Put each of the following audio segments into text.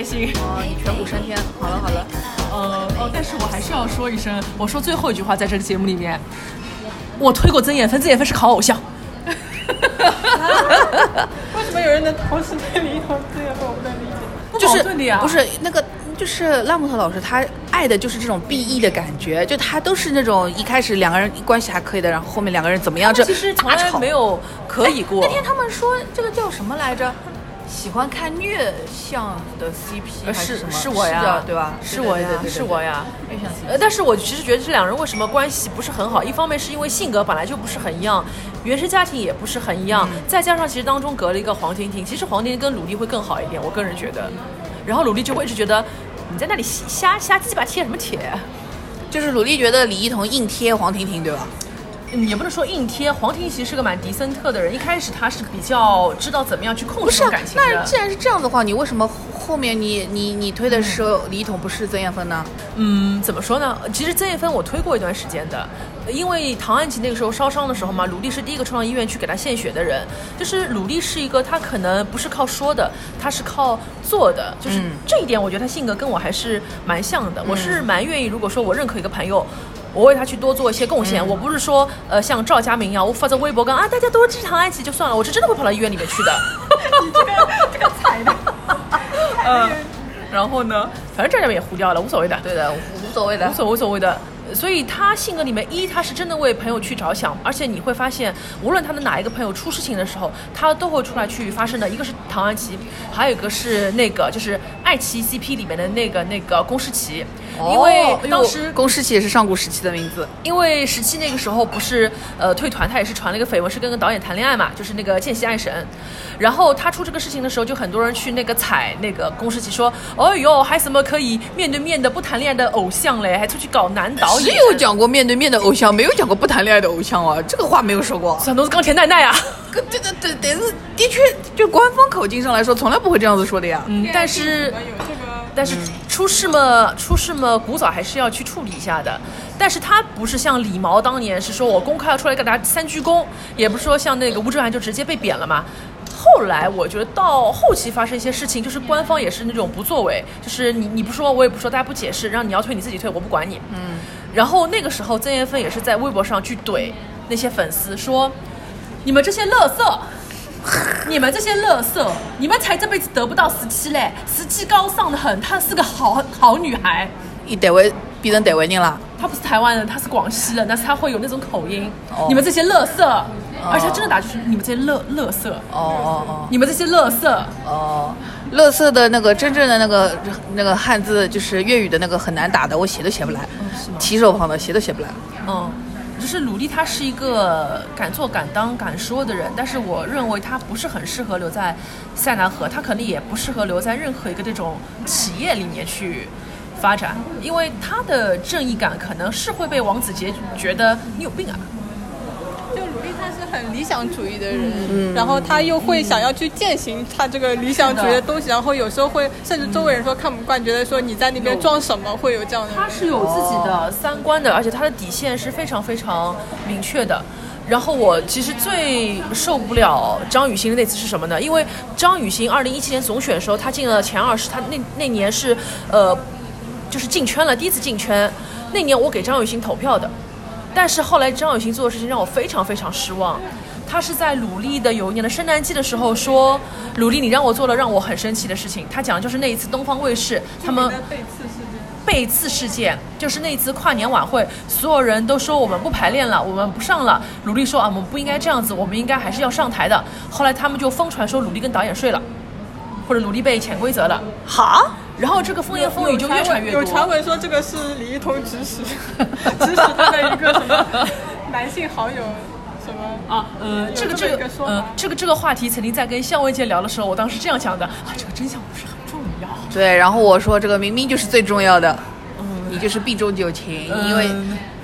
开心。哦，你全部升天。好了好了，呃哦，但是我还是要说一声，我说最后一句话在这个节目里面，我推过曾艳芬，曾艳芬是考偶像。为什么有人能同时对李一桐这样？我不能理解。就是不是那个，就是拉木特老师，他爱的就是这种 B E 的感觉，就他都是那种一开始两个人关系还可以的，然后后面两个人怎么样，这其实从来没有可以过。那天他们说这个叫什么来着？喜欢看虐相的 CP 呃是什么？是我呀，对吧？是我呀是我呀。虐相 CP。呃，但是我其实觉得这两人为什么关系不是很好？一方面是因为性格本来就不是很一样，原生家庭也不是很一样，嗯再加上其实当中隔了一个黄婷婷，其实黄婷婷跟鲁莉会更好一点，我个人觉得。然后鲁莉就会一直觉得你在那里瞎瞎鸡巴贴什么贴？就是鲁莉觉得李一桐硬贴黄婷婷，对吧？嗯，也不能说硬贴，黄婷其实是个蛮迪森特的人，一开始他是比较知道怎么样去控制感情的。那既然是这样的话，你为什么后面你你你推的是李一桐，不是曾艳芬呢？嗯，怎么说呢？其实曾艳芬我推过一段时间的，因为唐安琪那个时候烧伤的时候嘛，鲁莉是第一个冲到医院去给她献血的人。就是鲁莉是一个，她可能不是靠说的，她是靠做的。就是嗯这一点，我觉得她性格跟我还是蛮像的。我是蛮愿意，如果说我认可一个朋友。我为他去多做一些贡献，我不是说，呃，像赵佳明一样，我发在微博跟啊大家多支持唐安琪就算了，我是真的会跑到医院里面去的。你这个这个踩的嗯，然后呢，反正赵佳明也糊掉了，无所谓的。对的，无所谓的无。所无所谓的。所以他性格里面，一他是真的为朋友去着想，而且你会发现，无论他的哪一个朋友出事情的时候，他都会出来去发声的。一个是唐安琪，还有一个是那个就是爱奇艺 CP 里面的那个那个龚诗琪，因为哦当时哎宫诗琪也是上古时期的名字。因为时期那个时候不是呃退团，他也是传了一个绯闻，是跟个导演谈恋爱嘛，就是那个见习爱神。然后他出这个事情的时候，就很多人去那个踩那个龚诗琪，说：“哦哟，还什么可以面对面的不谈恋爱的偶像嘞，还出去搞男导只？”有讲过面对面的偶像，没有讲过不谈恋爱的偶像啊，这个话没有说过。很多是钢铁奈奈啊。对对对，但是的确，就官方口径上来说，从来不会这样子说的呀。嗯，但是但是出事嘛，出事嘛，古早还是要去处理一下的。但是他不是像李毛当年是说我公开要出来给大家三鞠躬，也不是说像那个吴志涵就直接被贬了嘛。后来我觉得到后期发生一些事情，就是官方也是那种不作为，就是你你不说我也不说，大家不解释，让你要退你自己退，我不管你。嗯。然后那个时候曾艳芬也是在微博上去怼那些粉丝说，你们这些乐色。你们这些乐色，你们才这辈子得不到十七嘞！十七高尚的很，她是个好好女孩。以台湾变成台湾人啦。他不是台湾人，他是广西人，但是他会有那种口音。哦你们这些乐色，而且他真的打就是你们这些乐乐色，哦哦哦你们这些乐色。哦哦，乐色的那个真正的那个那个汉字就是粤语的那个很难打的，我写都写不来，提手旁的写都写不来。嗯，就是鲁力，他是一个敢做敢当敢说的人，但是我认为他不是很适合留在塞南河，他可能也不适合留在任何一个这种企业里面去发展，因为他的正义感可能是会被王子杰觉得你有病啊。就鲁莉她是很理想主义的人，然后他又会想要去践行他这个理想主义的东西，然后有时候会甚至周围人说看不惯，觉得说你在那边装什么，会有这样的。他是有自己的三观的，而且他的底线是非常非常明确的。然后我其实最受不了张雨欣的那次是什么呢？因为张雨欣二零一七年总选的时候，她进了前二十，她那那年是呃就是进圈了，第一次进圈。那年我给张雨欣投票的，但是后来张雨欣做的事情让我非常非常失望。她是在鲁力的有一年的圣诞季的时候说：“鲁力，你让我做了让我很生气的事情。”她讲的就是那一次东方卫视他们被刺事件。背刺事件，就是那一次跨年晚会，所有人都说我们不排练了，我们不上了。鲁力说啊，我们不应该这样子，我们应该还是要上台的。后来他们就疯传说鲁力跟导演睡了，或者鲁力被潜规则了。好，然后这个风言风语就越传越多。有传闻说这个是李一桐指使，指使他的一个什么男性好友什么啊，呃，这个这个呃，这个这个话题曾经在跟向卫健聊的时候，我当时这样讲的啊，这个真相不是很重要。对，然后我说这个明明就是最重要的，嗯你就是避重就轻，因为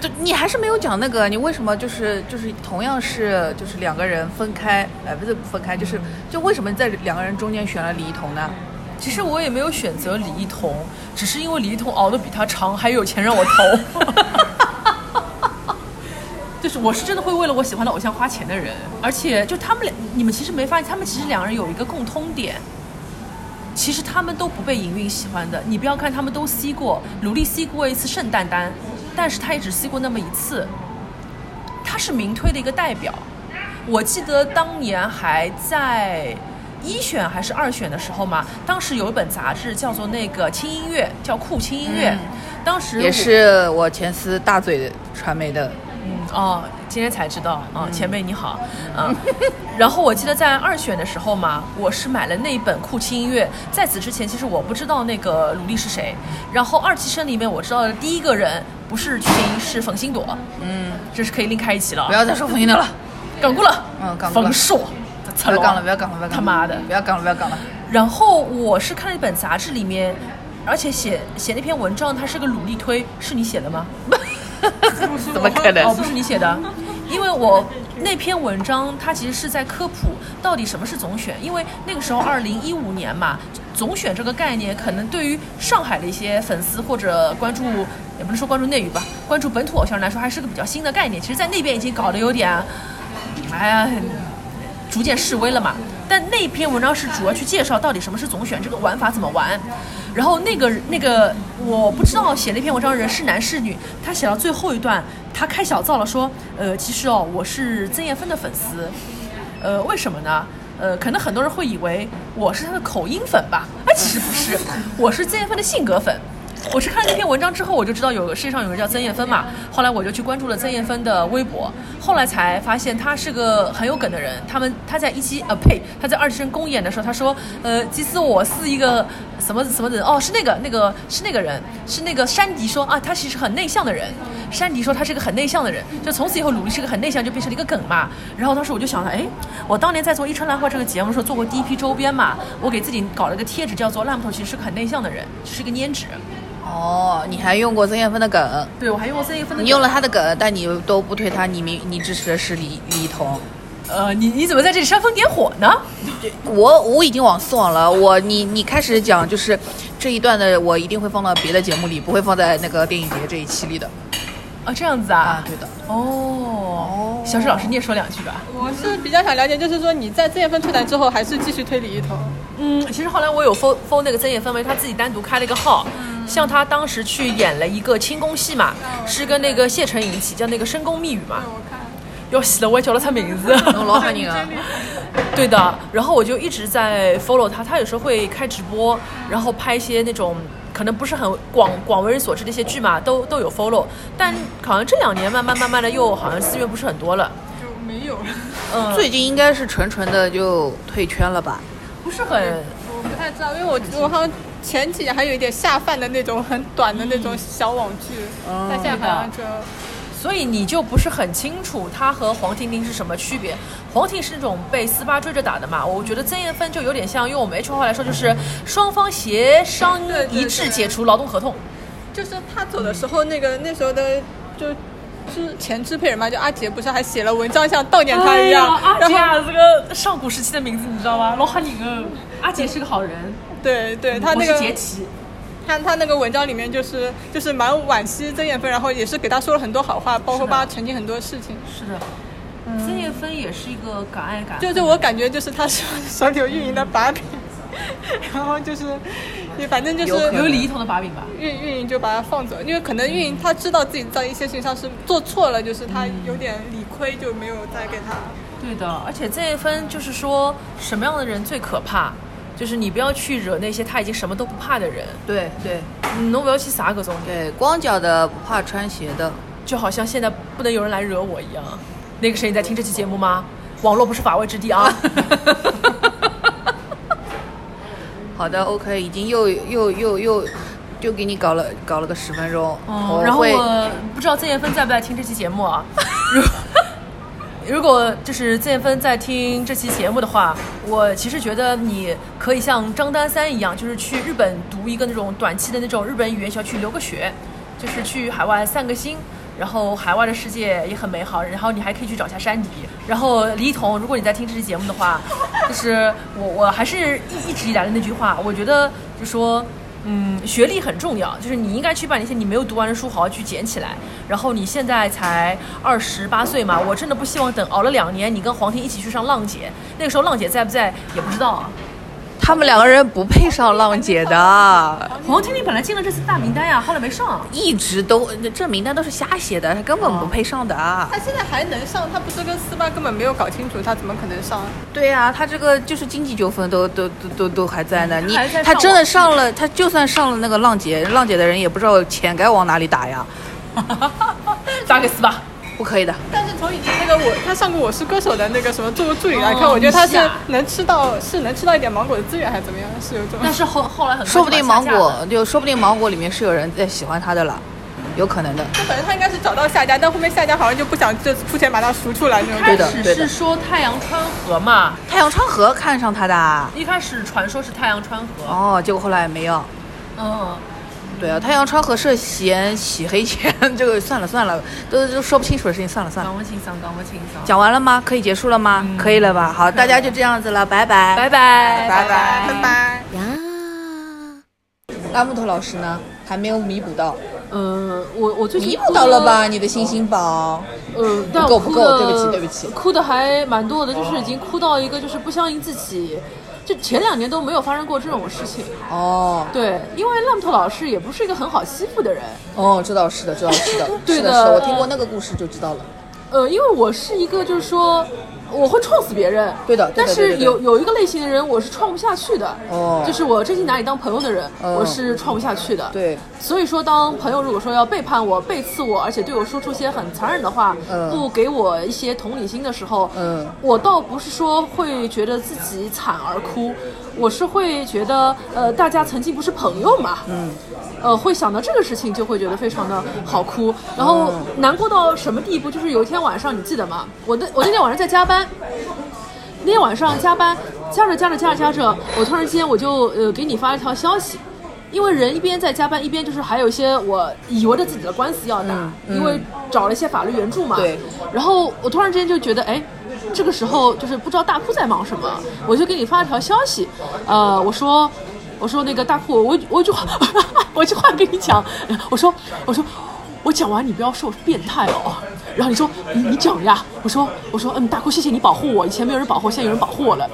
就你还是没有讲那个，你为什么就是就是同样是就是两个人分开，呃，不是分开，就是就为什么在两个人中间选了李一桐呢？其实我也没有选择李一桐，只是因为李一桐熬得比他长，还有钱让我投。就是我是真的会为了我喜欢的偶像花钱的人，而且就他们俩，你们其实没发现，他们其实两个人有一个共通点，其实他们都不被营运喜欢的。你不要看他们都吸过，努力吸过一次圣诞单，但是他也只吸过那么一次。他是名推的一个代表，我记得当年还在一选还是二选的时候嘛，当时有一本杂志叫做那个轻音乐，叫酷轻音乐，嗯。当时也是我前司大嘴传媒的，嗯哦，今天才知道啊，前辈你好，嗯，然后我记得在二选的时候嘛，我是买了那一本酷轻音乐，在此之前其实我不知道那个鲁力是谁，然后二期生里面我知道的第一个人不是曲婷是冯心朵，嗯，这是可以另开一期了。啊不，要再说冯心的了，港过了，嗯港过了。冯硕，不要杠了，不要杠了，不要杠了，他妈的不要杠了，不要杠了。然后我是看了一本杂志里面，而且写写那篇文章，它是个努力推，是你写的吗？怎么可哦，能？不是你写的，因为我那篇文章它其实是在科普到底什么是总选，因为那个时候二零一五年嘛，总选这个概念可能对于上海的一些粉丝或者关注，也不能说关注内娱吧，关注本土偶像来说还是个比较新的概念。其实，在那边已经搞得有点，哎呀，很逐渐示威了嘛。但那篇文章是主要去介绍到底什么是总选，这个玩法怎么玩。然后那个那个我不知道写那篇文章的人是男是女，他写到最后一段，他开小灶了，说，呃，其实哦，我是曾艳芬的粉丝，呃，为什么呢？呃，可能很多人会以为我是他的口音粉吧，哎，其实不是，我是曾艳芬的性格粉。我是看了那篇文章之后，我就知道有世界上有人叫曾艳芬嘛，后来我就去关注了曾艳芬的微博，后来才发现她是个很有梗的人。他们他在一期呃呸，他在二期生公演的时候，他说呃，其实我是一个什么什么的哦，是那个那个是那个人，是那个山迪说啊，他其实很内向的人。山迪说他是个很内向的人，就从此以后努力是个很内向，就变成了一个梗嘛。然后当时我就想了，哎，我当年在做《一春兰花》这个节目的时候做过第一批周边嘛，我给自己搞了个贴纸，叫做“烂木头其实是个很内向的人，是一个粘纸。哦，你还用过曾艳芬的梗，对我还用过曾艳芬的，你用了她的梗，但你都不推她，你明你支持的是李李一桐。呃，你你怎么在这里煽风点火呢？我我已经往丝网了，我你你开始讲就是这一段的，我一定会放到别的节目里，不会放在那个电影节这一期里的啊，这样子啊？啊，对的。哦，小石老师你也说两句吧。我是比较想了解，就是说你在曾艳芬退团之后，还是继续推理一头？嗯，其实后来我有封封那个曾艳芬，因为她自己单独开了一个号，像她当时去演了一个轻功戏嘛，是跟那个谢承颖一起叫那个深宫密语嘛，我看要死了，我也叫了他名字。侬老吓人啊！对的，然后我就一直在 follow 他，他有时候会开直播，然后拍一些那种可能不是很广广为人所知的一些剧嘛，都都有 follow。但好像这两年慢慢慢慢的又好像资源不是很多了，就没有了。嗯，最近应该是纯纯的就退圈了吧？不是很我不太知道，因为我我好像前几年还有一点下饭的那种很短的那种小网剧，哦但现在好像就所以你就不是很清楚他和黄婷婷是什么区别。黄婷是那种被斯巴追着打的嘛，我觉得曾艳芬就有点像用我们 H 话来说，就是双方协商一致解除劳动合同。就是他走的时候，那个那时候的就之前支配人嘛，就阿杰不是还写了文章像悼念他一样，阿杰啊，这个上古时期的名字你知道吗？老哈人哦，阿杰是个好人，对对，他那个杰奇。他他那个文章里面就是就是蛮惋惜曾艳芬，然后也是给他说了很多好话，包括帮他澄清很多事情。是的，曾艳芬也是一个敢爱敢恨就就我感觉就是他是手里有运营的把柄，然后就是也反正就是有李一桐的把柄吧？运运营就把他放走，因为可能运营他知道自己在一些事情上是做错了，就是他有点理亏，就没有再给他。对的，而且曾艳芬就是说，什么样的人最可怕？就是你不要去惹那些他已经什么都不怕的人，对对嗯侬不要去撒搿种，对，光脚的不怕穿鞋的。就好像现在不能有人来惹我一样。那个谁，你在听这期节目吗？网络不是法外之地啊！好的，OK，已经又又又又又给你搞了搞了个十分钟，嗯，然后我不知道曾艳芬在不在听这期节目啊？如果就是曾艳芬在听这期节目的话，我其实觉得你可以像张丹三一样，就是去日本读一个那种短期的那种日本语言学校去留个学，就是去海外散个心。然后海外的世界也很美好，然后你还可以去找一下山迪。然后李一桐，如果你在听这期节目的话，就是我我还是一一直以来的那句话，我觉得就说。嗯，学历很重要，就是你应该去把那些你没有读完的书好好去捡起来。然后你现在才二十八岁嘛，我真的不希望等熬了两年，你跟黄婷一起去上浪姐，那个时候浪姐在不在也不知道啊。他们两个人不配上浪姐的，黄婷婷本来进了这次大名单呀，后来没上。一直都这名单都是瞎写的，他根本不配上的。他现在还能上，他不是跟斯巴根本没有搞清楚，他怎么可能上？对呀、他这个就是经济纠纷都都都都都还在呢。你还在上他真的上了，他就算上了那个浪姐，浪姐的人也不知道钱该往哪里打呀，打给斯巴。不可以的。但是从以前那个我，他上过《我是歌手》的那个什么做过助理来看，哦我觉得他是能吃到，是能吃到一点芒果的资源，还是怎么样？是有这种。但是后后来很快说不定芒果就说不定芒果里面是有人在喜欢他的了，有可能的。那本来他应该是找到下家，但后面下家好像就不想就出钱把他赎出来那种。开对的对的始是说太阳川河嘛，太阳川河看上他的啊，一开始传说是太阳川河，哦，结果后来没有。嗯，对啊，太阳川河涉嫌洗黑钱，这个算了算了，都都说不清楚的事情，算了算了。讲不清桑，讲不清桑，讲完了吗？可以结束了吗？可以了吧？好，大家就这样子了，拜拜，拜拜拜拜拜拜。呀拉木头老师呢，还没有弥补到，嗯，我我最近弥补到了吧？你的星星宝，呃，但不够不够对不起对不起哭的还蛮多的，就是已经哭到一个就是不相信自己，就前两年都没有发生过这种事情。哦对，因为烂木头老师也不是一个很好欺负的人，哦，知道是的，知道是的，对的是的，是的，我听过那个故事就知道了。呃，因为我是一个就是说。我会撞死别人，对的对的但是有有一个类型的人，我是撞不下去的。哦。就是我真心拿你当朋友的人，嗯。我是撞不下去的。对，所以说，当朋友如果说要背叛我、背刺我，而且对我说出些很残忍的话，嗯。不给我一些同理心的时候，嗯。我倒不是说会觉得自己惨而哭，我是会觉得，呃，大家曾经不是朋友嘛，嗯，呃，会想到这个事情就会觉得非常的好哭，然后难过到什么地步？就是有一天晚上，你记得吗？我那我那天晚上在加班。那天晚上加班，加着加着加着加着，我突然间我就呃给你发了条消息，因为人一边在加班，一边就是还有一些我以为的自己的官司要打，嗯因为找了一些法律援助嘛。对。然后我突然之间就觉得，哎，这个时候就是不知道大哭在忙什么，我就给你发了条消息，呃，我说。我说那个大哭，我我一句话，我一句 话跟你讲，我说我说我讲完你不要说我是变态哦。然后你说你你讲呀，我说我说嗯大哭谢谢你保护我，以前没有人保护，现在有人保护我了。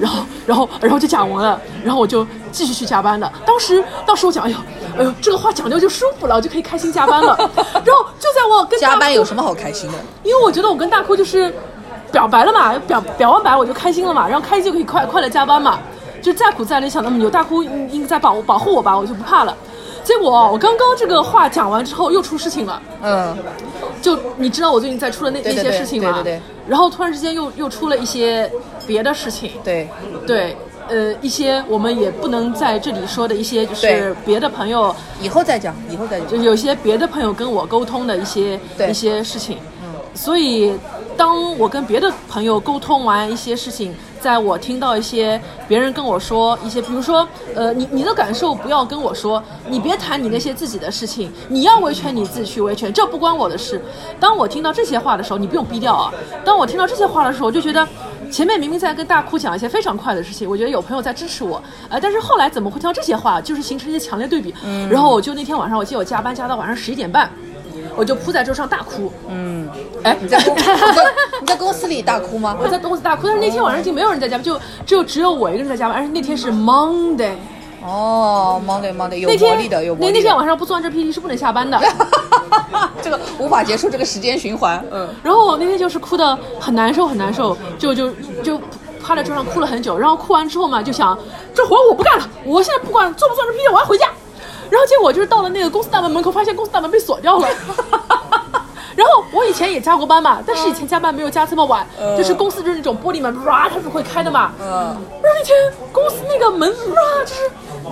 然后然后然后就讲完了，然后我就继续去加班了。当时当时我讲哎呦哎呦这个话讲掉就舒服了，我就可以开心加班了。然后就在我跟大加班有什么好开心的？因为我觉得我跟大哭就是表白了嘛，表表完白我就开心了嘛，然后开心就可以快快乐加班嘛。就再苦再累，想那么牛大哭应应该在保保护我吧，我就不怕了。结果我刚刚这个话讲完之后，又出事情了。嗯，就你知道我最近在出的那那些事情吗？对对对然后突然之间又又出了一些别的事情。对，对，呃，一些我们也不能在这里说的一些，就是别的朋友，以后再讲，以后再讲。就是有些别的朋友跟我沟通的一些一些事情，嗯所以当我跟别的朋友沟通完一些事情，在我听到一些别人跟我说一些，比如说，呃，你你的感受不要跟我说，你别谈你那些自己的事情，你要维权你自己去维权，这不关我的事。当我听到这些话的时候，你不用逼掉啊。当我听到这些话的时候，我就觉得。前面明明在跟大哭讲一些非常快的事情，我觉得有朋友在支持我，呃，但是后来怎么会听到这些话，就是形成一些强烈对比。嗯然后我就那天晚上，我记得我加班加到晚上十一点半，我就扑在桌上大哭。嗯，哎，你在公 你在公司里大哭吗？我在公司大哭，但是那天晚上已经没有人在加班，就就只有我一个人在加班，而且那天是 Monday，哦，Monday Monday 有魔力的，有魔力的。那那天晚上不做完这 PPT 是不能下班的。这个无法结束这个时间循环。嗯，然后我那天就是哭的很难受，很难受，就就就趴在桌上哭了很久。然后哭完之后嘛，就想这活我不干了，我现在不管做不做这 PPT，我要回家。然后结果就是到了那个公司大门门口，发现公司大门被锁掉了。然后我以前也加过班嘛，但是以前加班没有加这么晚，就是公司就是那种玻璃门哇，它是会开的嘛。嗯然后那天公司那个门哇，就是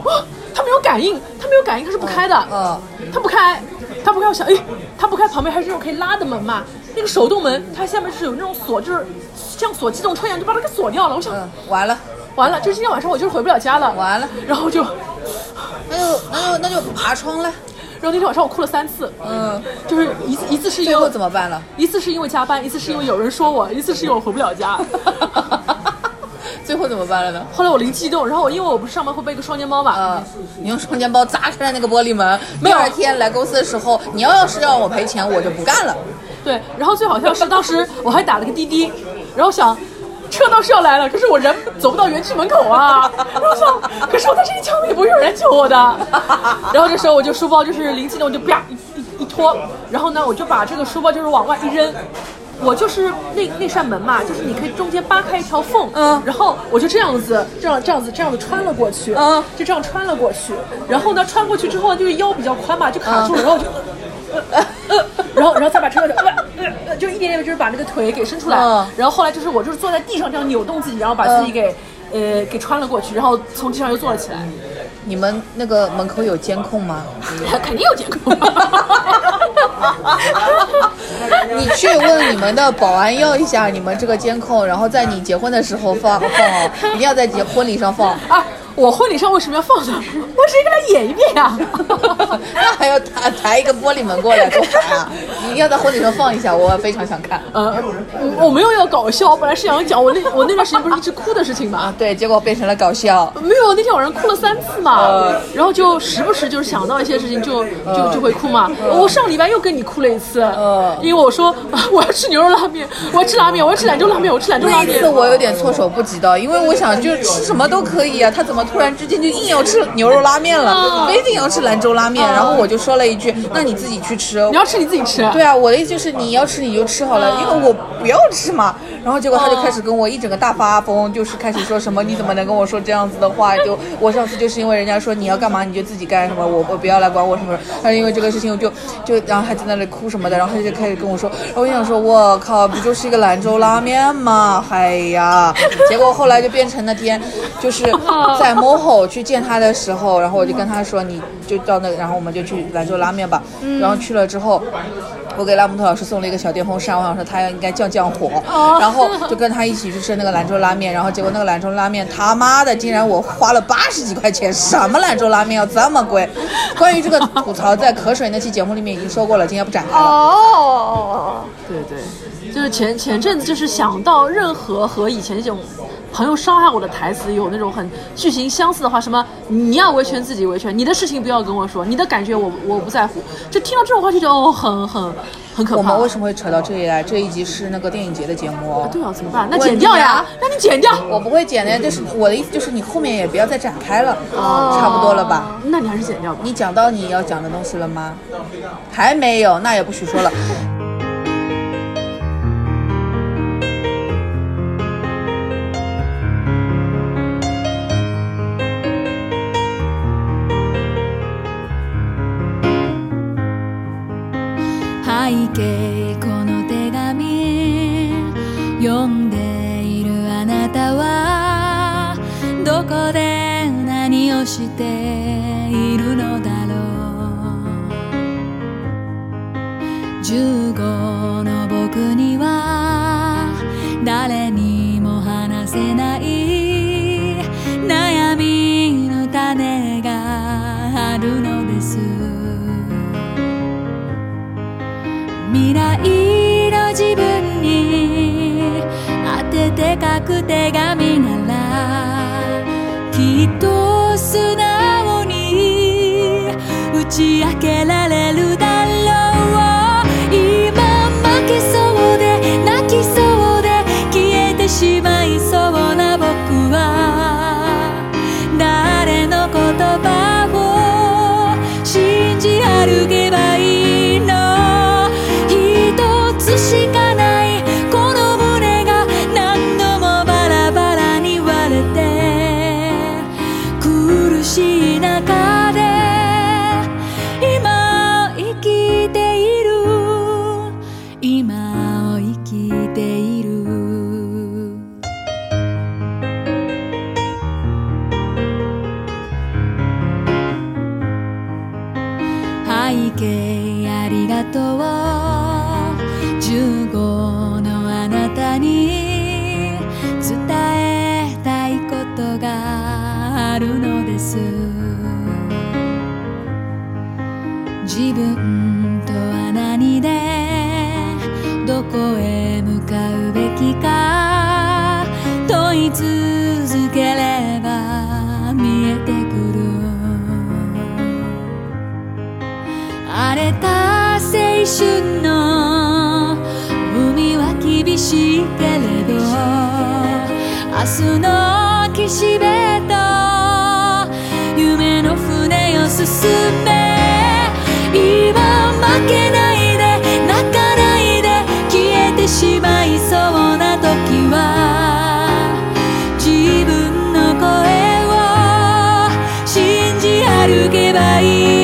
哇，它没有感应，它没有感应，它是不开的。嗯它不开，它不开，我想，哎，它不开，旁边还是那种可以拉的门嘛，那个手动门，它下面是有那种锁，就是像锁机动车一样，就把它给锁掉了。我想，嗯，完了，完了，就是今天晚上我就是回不了家了。完了然后就，那就那就那就爬窗了。然后那天晚上我哭了三次，嗯，就是一次一次是因为怎么办了？一次是因为加班，一次是因为有人说我，一次是因为我回不了家。最后怎么办了呢？后来我灵机一动，然后我因为我不是上班会背个双肩包嘛，嗯，你用双肩包砸开了那个玻璃门。第二天来公司的时候，你要要是让我赔钱，我就不干了。对，然后最好笑是当时我还打了个滴滴，然后想。车倒是要来了，可是我人走不到园区门口啊！我操，可是我在这里抢，也不会有人救我的。然后这时候我就书包就是灵机一动，就啪一一一拖，然后呢我就把这个书包就是往外一扔。我就是那那扇门嘛，就是你可以中间扒开一条缝，嗯然后我就这样子，这样这样子这样子穿了过去，嗯就这样穿了过去，然后呢穿过去之后就是腰比较宽嘛，就卡住了，然后我就。呃呃，然后然后再把车呃呃呃，就一点点就是把那个腿给伸出来，嗯然后后来就是我就是坐在地上这样扭动自己，然后把自己给、呃给穿了过去，然后从地上又坐了起来，你们那个门口有监控吗？肯定有监控。你去问你们的保安要一下你们这个监控，然后在你结婚的时候放放哦，一定要在结婚礼上放。啊，我婚礼上为什么要放呢？我直接给他演一遍呀、那还要抬抬一个玻璃门过来多烦啊！定要在婚礼上放一下，我非常想看。呃，我没有要搞笑，我本来是想讲我那我那段时间不是一直哭的事情嘛。啊，对，结果变成了搞笑。没有，那天晚上哭了三次嘛，呃然后就时不时就是想到一些事情就就就会哭嘛。我上礼拜又跟你哭了一次，呃因为我说啊我要吃牛肉拉面，我要吃拉面，我要吃兰州拉面，我吃兰州拉面那一次。我有点措手不及的，因为我想就吃什么都可以啊，他怎么突然之间就硬要吃牛肉拉面了，非得要吃兰州拉面？然后我就说了一句：“那你自己去吃。”你要吃你自己吃。对啊，我的意思就是你要吃你就吃好了，因为我不要吃嘛。然后结果他就开始跟我一整个大发疯，就是开始说什么你怎么能跟我说这样子的话？就我上次就是因为人家说你要干嘛你就自己干什么，我我不要来管我什么。他因为这个事情我就就然后还在那里哭什么的，然后他就开始跟我说，然后我想说我靠，不就是一个兰州拉面吗？哎呀，结果后来就变成那天就是在 MOHO 去见他的时候，然后我就跟他说你就到那，然后我们就去兰州拉面吧。然后去了之后。我给拉木特老师送了一个小电风扇，我想说他应该降降火，然后就跟他一起去吃那个兰州拉面，然后结果那个兰州拉面他妈的竟然我花了八十几块钱，什么兰州拉面要这么贵？关于这个吐槽，在渴水那期节目里面已经说过了，今天不展开了。哦，对对，就是前前阵子就是想到任何和以前这种朋友伤害我的台词有那种很剧情相似的话，什么你要维权自己维权，你的事情不要跟我说，你的感觉我我不在乎，就听到这种话就觉得哦很很很可怕。我们为什么会扯到这里来？这一集是那个电影节的节目哦。对啊，怎么办？那剪掉呀你啊，让你剪掉。我不会剪的，就是我的意思就是你后面也不要再展开了，差不多了吧？那你还是剪掉吧。你讲到你要讲的东西了吗？还没有，那也不许说了。く手紙ならきっと素直に打ち明けられ春の海は厳しいけれど明日の岸辺と夢の船を進め今負けないで泣かないで消えてしまいそうな時は自分の声を信じ歩けばいい。